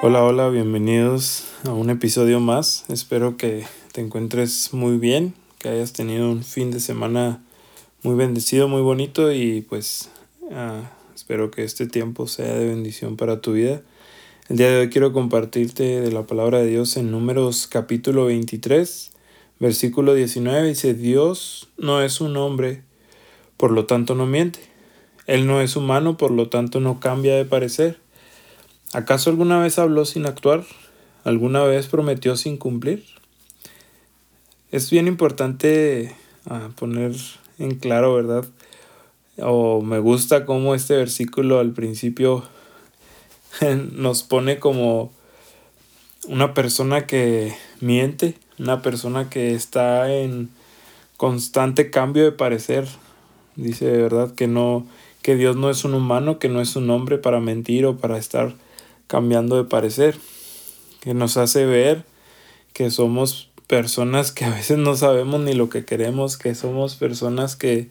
Hola, hola, bienvenidos a un episodio más. Espero que te encuentres muy bien, que hayas tenido un fin de semana muy bendecido, muy bonito y pues ah, espero que este tiempo sea de bendición para tu vida. El día de hoy quiero compartirte de la palabra de Dios en números capítulo 23, versículo 19. Dice, Dios no es un hombre, por lo tanto no miente. Él no es humano, por lo tanto no cambia de parecer. ¿Acaso alguna vez habló sin actuar? ¿Alguna vez prometió sin cumplir? Es bien importante ah, poner en claro, ¿verdad? O me gusta cómo este versículo al principio nos pone como una persona que miente, una persona que está en constante cambio de parecer. Dice, ¿verdad? Que no, que Dios no es un humano, que no es un hombre para mentir o para estar cambiando de parecer, que nos hace ver que somos personas que a veces no sabemos ni lo que queremos, que somos personas que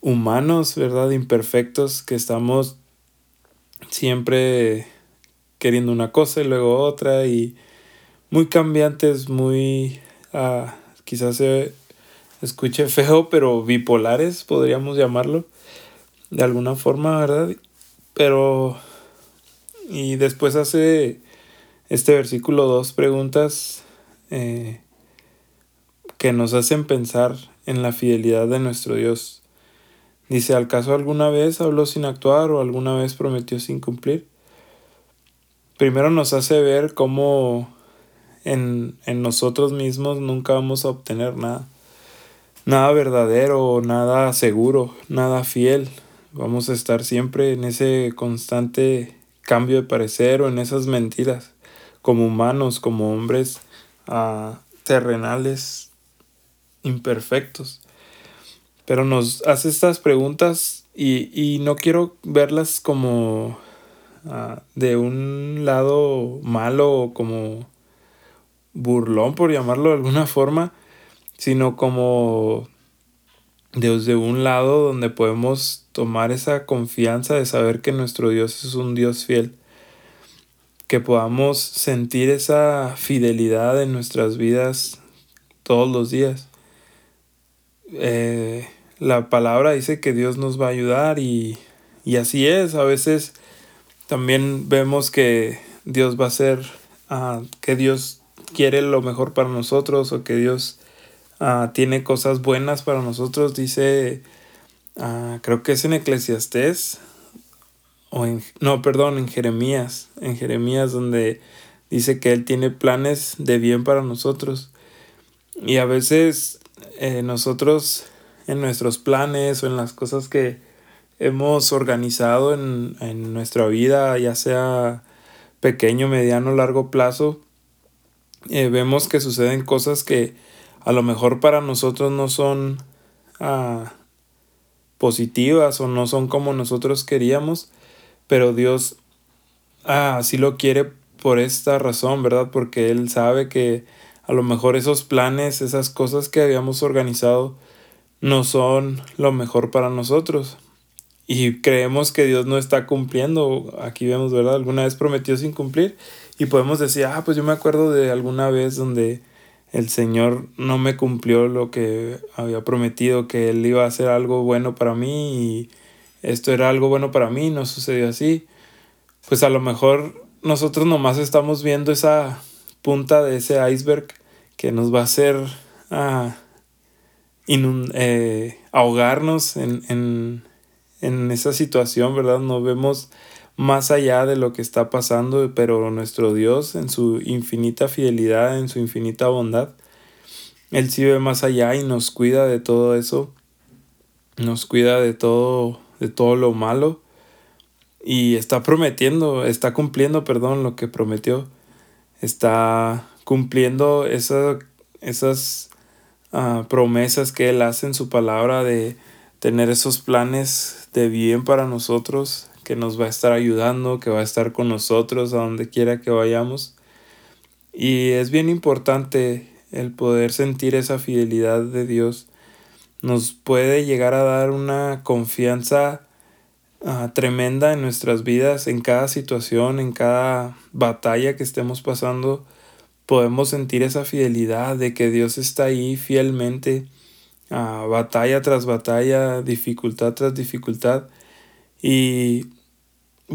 humanos, ¿verdad? Imperfectos, que estamos siempre queriendo una cosa y luego otra y muy cambiantes, muy uh, quizás se escuche feo, pero bipolares podríamos llamarlo de alguna forma, ¿verdad? Pero y después hace este versículo dos preguntas eh, que nos hacen pensar en la fidelidad de nuestro Dios. Dice, ¿al caso alguna vez habló sin actuar o alguna vez prometió sin cumplir? Primero nos hace ver cómo en, en nosotros mismos nunca vamos a obtener nada. Nada verdadero, nada seguro, nada fiel. Vamos a estar siempre en ese constante cambio de parecer o en esas mentiras, como humanos, como hombres uh, terrenales imperfectos. Pero nos hace estas preguntas y, y no quiero verlas como uh, de un lado malo o como burlón, por llamarlo de alguna forma, sino como desde un lado donde podemos tomar esa confianza de saber que nuestro Dios es un Dios fiel, que podamos sentir esa fidelidad en nuestras vidas todos los días. Eh, la palabra dice que Dios nos va a ayudar y, y así es. A veces también vemos que Dios va a ser, uh, que Dios quiere lo mejor para nosotros o que Dios Ah, tiene cosas buenas para nosotros. Dice, uh, creo que es en Eclesiastés, o en, no, perdón, en Jeremías, en Jeremías donde dice que Él tiene planes de bien para nosotros. Y a veces eh, nosotros en nuestros planes o en las cosas que hemos organizado en, en nuestra vida, ya sea pequeño, mediano, largo plazo, eh, vemos que suceden cosas que a lo mejor para nosotros no son ah, positivas o no son como nosotros queríamos, pero Dios ah, así lo quiere por esta razón, ¿verdad? Porque Él sabe que a lo mejor esos planes, esas cosas que habíamos organizado, no son lo mejor para nosotros. Y creemos que Dios no está cumpliendo. Aquí vemos, ¿verdad? Alguna vez prometió sin cumplir. Y podemos decir, ah, pues yo me acuerdo de alguna vez donde el Señor no me cumplió lo que había prometido, que Él iba a hacer algo bueno para mí y esto era algo bueno para mí, no sucedió así. Pues a lo mejor nosotros nomás estamos viendo esa punta de ese iceberg que nos va a hacer ah, eh, ahogarnos en, en, en esa situación, ¿verdad? No vemos más allá de lo que está pasando, pero nuestro Dios en su infinita fidelidad, en su infinita bondad, Él sí más allá y nos cuida de todo eso, nos cuida de todo, de todo lo malo y está prometiendo, está cumpliendo, perdón, lo que prometió, está cumpliendo esas uh, promesas que Él hace en su palabra de tener esos planes de bien para nosotros, que nos va a estar ayudando, que va a estar con nosotros a donde quiera que vayamos. Y es bien importante el poder sentir esa fidelidad de Dios. Nos puede llegar a dar una confianza ah, tremenda en nuestras vidas, en cada situación, en cada batalla que estemos pasando, podemos sentir esa fidelidad de que Dios está ahí fielmente, uh, batalla tras batalla, dificultad tras dificultad. Y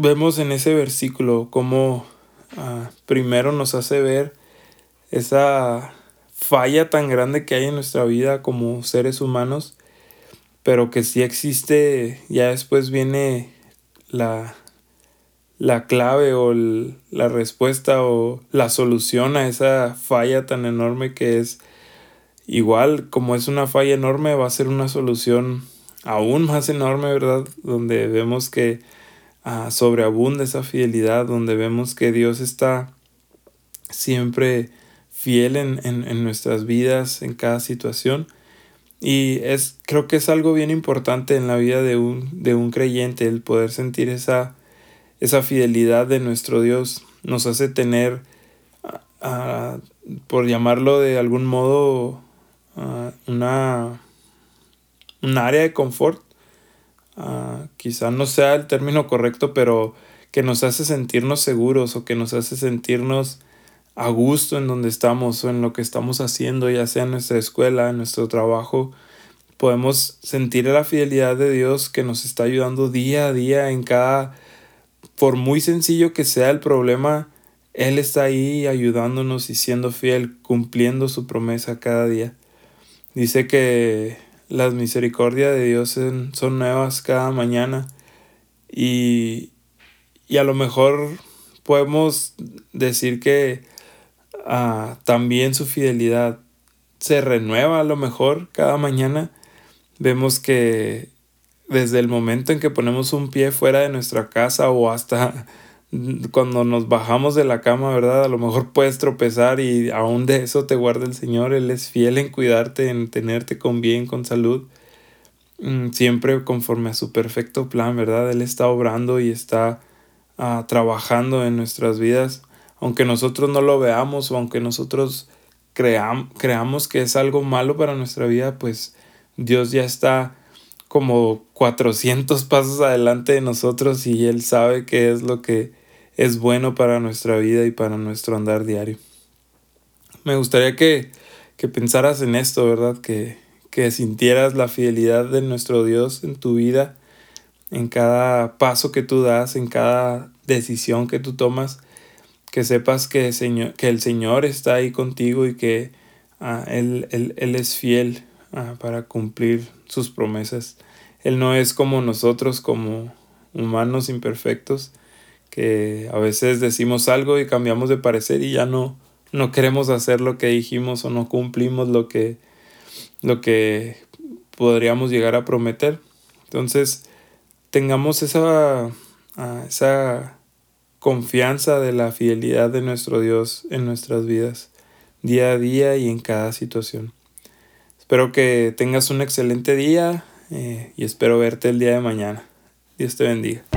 vemos en ese versículo cómo uh, primero nos hace ver esa falla tan grande que hay en nuestra vida como seres humanos, pero que sí existe, ya después viene la, la clave o la respuesta o la solución a esa falla tan enorme que es igual como es una falla enorme va a ser una solución aún más enorme, ¿verdad? Donde vemos que uh, sobreabunda esa fidelidad, donde vemos que Dios está siempre fiel en, en, nuestras vidas, en cada situación. Y es, creo que es algo bien importante en la vida de un, de un creyente, el poder sentir esa, esa fidelidad de nuestro Dios. Nos hace tener, por llamarlo de algún modo, una, un área de confort. Quizá no sea el término correcto, pero que nos hace sentirnos seguros o que nos hace sentirnos a gusto en donde estamos o en lo que estamos haciendo, ya sea en nuestra escuela, en nuestro trabajo, podemos sentir la fidelidad de Dios que nos está ayudando día a día en cada, por muy sencillo que sea el problema, Él está ahí ayudándonos y siendo fiel, cumpliendo su promesa cada día. Dice que las misericordias de Dios son nuevas cada mañana y, y a lo mejor podemos decir que también su fidelidad se renueva a lo mejor cada mañana. Vemos que desde el momento en que ponemos un pie fuera de nuestra casa o hasta cuando nos bajamos de la cama, ¿verdad? A lo mejor puedes tropezar y aún de eso te guarda el Señor. Él es fiel en cuidarte, en tenerte con bien, con salud. Mm, siempre conforme a su perfecto plan, ¿verdad? Él está obrando y está ah, trabajando en nuestras vidas aunque nosotros no lo veamos o aunque nosotros creamos que es algo malo para nuestra vida, pues Dios ya está como 400 pasos adelante de nosotros y Él sabe qué es lo que es bueno para nuestra vida y para nuestro andar diario. Me gustaría que, que pensaras en esto, ¿verdad? Que, que sintieras la fidelidad de nuestro Dios en tu vida, en cada paso que tú das, en cada decisión que tú tomas que sepas que, señor, que el Señor está ahí contigo y que ah, él, él, es fiel ah, para cumplir sus promesas. Él no es como nosotros, como humanos imperfectos, que a veces decimos algo y cambiamos de parecer y ya no, no queremos hacer lo que dijimos o no cumplimos lo que, lo que podríamos llegar a prometer. Entonces, tengamos esa, ah, esa confianza de la fidelidad de nuestro Dios en nuestras vidas, día a día y en cada situación. Espero que tengas un excelente día eh, y espero verte el día de mañana. Dios te bendiga.